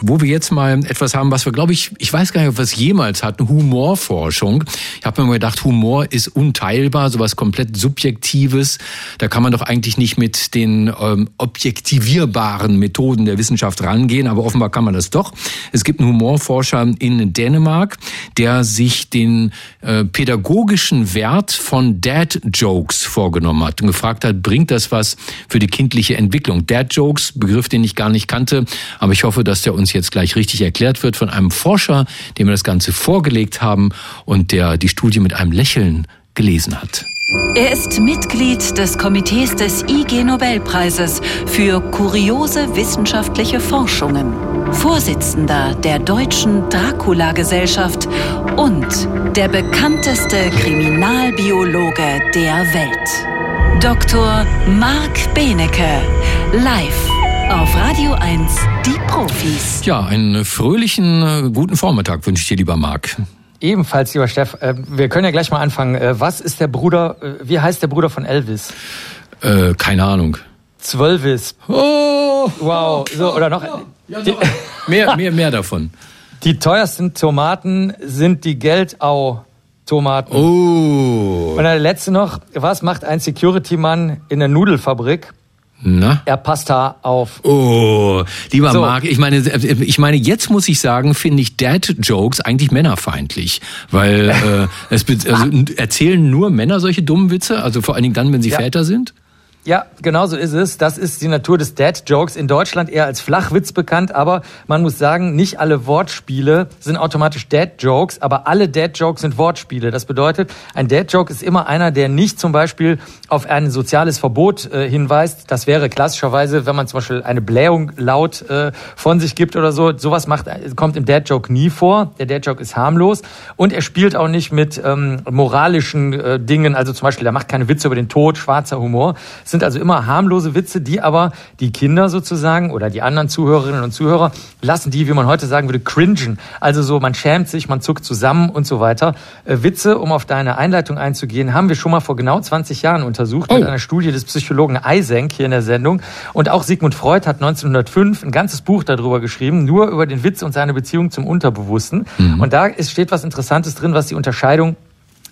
wo wir jetzt mal etwas haben, was wir, glaube ich, ich weiß gar nicht, ob wir es jemals hatten, Humorforschung. Ich habe mir mal gedacht, Humor ist unteilbar, sowas komplett Subjektives. Da kann man doch eigentlich nicht mit den ähm, objektivierbaren Methoden der Wissenschaft rangehen, aber offenbar kann man das doch. Es gibt einen Humorforscher in Dänemark, der sich den äh, pädagogischen Wert von Dad-Jokes vorgenommen hat und gefragt hat, bringt das was für die kindliche Entwicklung? Dad-Jokes, Begriff, den ich gar nicht kannte, aber ich hoffe, dass der uns uns jetzt gleich richtig erklärt wird von einem Forscher, dem wir das Ganze vorgelegt haben und der die Studie mit einem Lächeln gelesen hat. Er ist Mitglied des Komitees des IG Nobelpreises für kuriose wissenschaftliche Forschungen, Vorsitzender der Deutschen Dracula-Gesellschaft und der bekannteste Kriminalbiologe der Welt. Dr. Marc Benecke, live auf Radio 1, die Profis. Ja, einen fröhlichen, äh, guten Vormittag wünsche ich dir, lieber Marc. Ebenfalls, lieber Steff. Äh, wir können ja gleich mal anfangen. Äh, was ist der Bruder, wie heißt der Bruder von Elvis? Äh, keine Ahnung. Zwölvis. Oh! Wow. So, oder noch? Ja, noch mehr, mehr, mehr davon. Die teuersten Tomaten sind die Geldau. Tomaten. Oh. Und der letzte noch, was macht ein Security-Mann in der Nudelfabrik? Na? Er passt da auf. Oh, lieber so. Marc, ich meine, ich meine, jetzt muss ich sagen, finde ich Dad-Jokes eigentlich männerfeindlich, weil äh, es also, erzählen nur Männer solche dummen Witze, also vor allen Dingen dann, wenn sie ja. Väter sind. Ja, genau so ist es. Das ist die Natur des Dad-Jokes. In Deutschland eher als Flachwitz bekannt, aber man muss sagen, nicht alle Wortspiele sind automatisch Dad-Jokes, aber alle Dad-Jokes sind Wortspiele. Das bedeutet, ein Dad-Joke ist immer einer, der nicht zum Beispiel auf ein soziales Verbot äh, hinweist. Das wäre klassischerweise, wenn man zum Beispiel eine Blähung laut äh, von sich gibt oder so. Sowas macht, kommt im Dad-Joke nie vor. Der Dad-Joke ist harmlos und er spielt auch nicht mit ähm, moralischen äh, Dingen. Also zum Beispiel, er macht keine Witze über den Tod, schwarzer Humor. Es sind also immer harmlose Witze, die aber die Kinder sozusagen oder die anderen Zuhörerinnen und Zuhörer lassen die, wie man heute sagen würde, cringen. Also so, man schämt sich, man zuckt zusammen und so weiter. Äh, Witze, um auf deine Einleitung einzugehen, haben wir schon mal vor genau 20 Jahren untersucht oh. mit einer Studie des Psychologen Eisenk hier in der Sendung. Und auch Sigmund Freud hat 1905 ein ganzes Buch darüber geschrieben, nur über den Witz und seine Beziehung zum Unterbewussten. Mhm. Und da ist, steht was Interessantes drin, was die Unterscheidung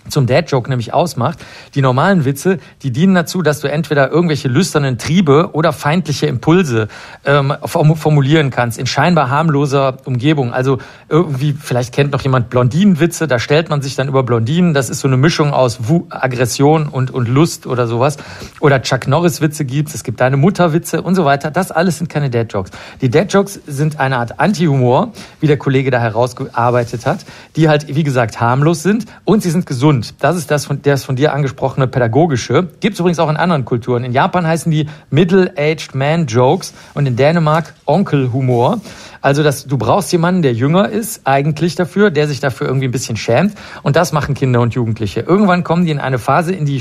zum Dad-Joke nämlich ausmacht. Die normalen Witze, die dienen dazu, dass du entweder irgendwelche lüsternen Triebe oder feindliche Impulse ähm, formulieren kannst in scheinbar harmloser Umgebung. Also irgendwie, vielleicht kennt noch jemand Blondinenwitze, da stellt man sich dann über Blondinen, das ist so eine Mischung aus Aggression und, und Lust oder sowas. Oder Chuck Norris-Witze gibt's, es gibt deine Mutter-Witze und so weiter. Das alles sind keine Dad-Jokes. Die Dad-Jokes sind eine Art Anti-Humor, wie der Kollege da herausgearbeitet hat, die halt, wie gesagt, harmlos sind und sie sind gesund gesund. Das ist das von, das von dir angesprochene pädagogische. Gibt es übrigens auch in anderen Kulturen. In Japan heißen die Middle-Aged Man Jokes und in Dänemark Onkel Humor. Also dass du brauchst jemanden, der jünger ist, eigentlich dafür, der sich dafür irgendwie ein bisschen schämt. Und das machen Kinder und Jugendliche. Irgendwann kommen die in eine Phase, in, die,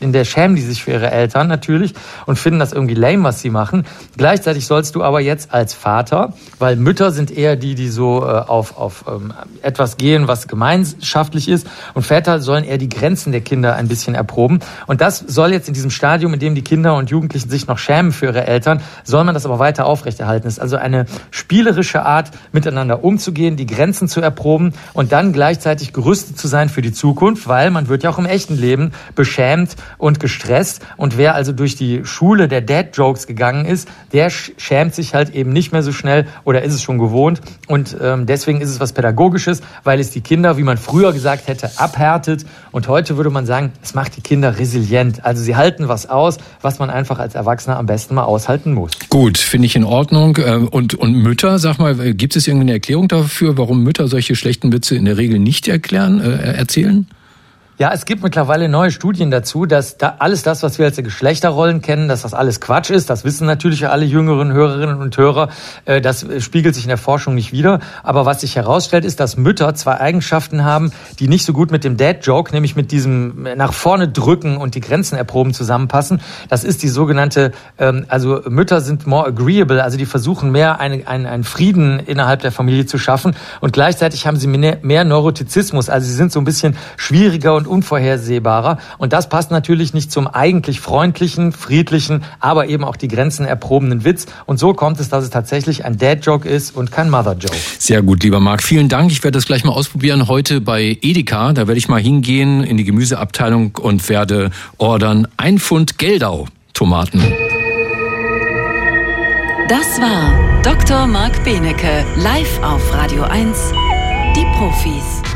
in der schämen die sich für ihre Eltern natürlich und finden das irgendwie lame, was sie machen. Gleichzeitig sollst du aber jetzt als Vater, weil Mütter sind eher die, die so äh, auf, auf ähm, etwas gehen, was gemeinschaftlich ist. Und Väter sollen eher die Grenzen der Kinder ein bisschen erproben. Und das soll jetzt in diesem Stadium, in dem die Kinder und Jugendlichen sich noch schämen für ihre Eltern, soll man das aber weiter aufrechterhalten. Ist also eine spielerische Art, miteinander umzugehen, die Grenzen zu erproben und dann gleichzeitig gerüstet zu sein für die Zukunft, weil man wird ja auch im echten Leben beschämt und gestresst. Und wer also durch die Schule der Dad-Jokes gegangen ist, der schämt sich halt eben nicht mehr so schnell oder ist es schon gewohnt. Und ähm, deswegen ist es was Pädagogisches, weil es die Kinder, wie man früher gesagt hätte, abhärtet. Und heute würde man sagen, es macht die Kinder resilient. Also sie halten was aus, was man einfach als Erwachsener am besten mal aushalten muss. Gut, finde ich in Ordnung. Ähm, und, und Mütter, sag mal, gibt es irgendeine Erklärung dafür, warum Mütter solche schlechten Witze in der Regel nicht erklären, äh, erzählen? Ja, es gibt mittlerweile neue Studien dazu, dass da alles das, was wir als Geschlechterrollen kennen, dass das alles Quatsch ist. Das wissen natürlich alle jüngeren Hörerinnen und Hörer. Äh, das spiegelt sich in der Forschung nicht wieder. Aber was sich herausstellt, ist, dass Mütter zwei Eigenschaften haben, die nicht so gut mit dem Dad-Joke, nämlich mit diesem nach vorne drücken und die Grenzen erproben zusammenpassen. Das ist die sogenannte, ähm, also Mütter sind more agreeable, also die versuchen mehr einen, einen, einen Frieden innerhalb der Familie zu schaffen. Und gleichzeitig haben sie mehr Neurotizismus, also sie sind so ein bisschen schwieriger und unvorhersehbarer. Und das passt natürlich nicht zum eigentlich freundlichen, friedlichen, aber eben auch die Grenzen erprobenen Witz. Und so kommt es, dass es tatsächlich ein Dad-Joke ist und kein Mother-Joke. Sehr gut, lieber Marc. Vielen Dank. Ich werde das gleich mal ausprobieren heute bei Edeka. Da werde ich mal hingehen in die Gemüseabteilung und werde ordern ein Pfund Geldau Tomaten. Das war Dr. Marc Benecke live auf Radio 1. Die Profis.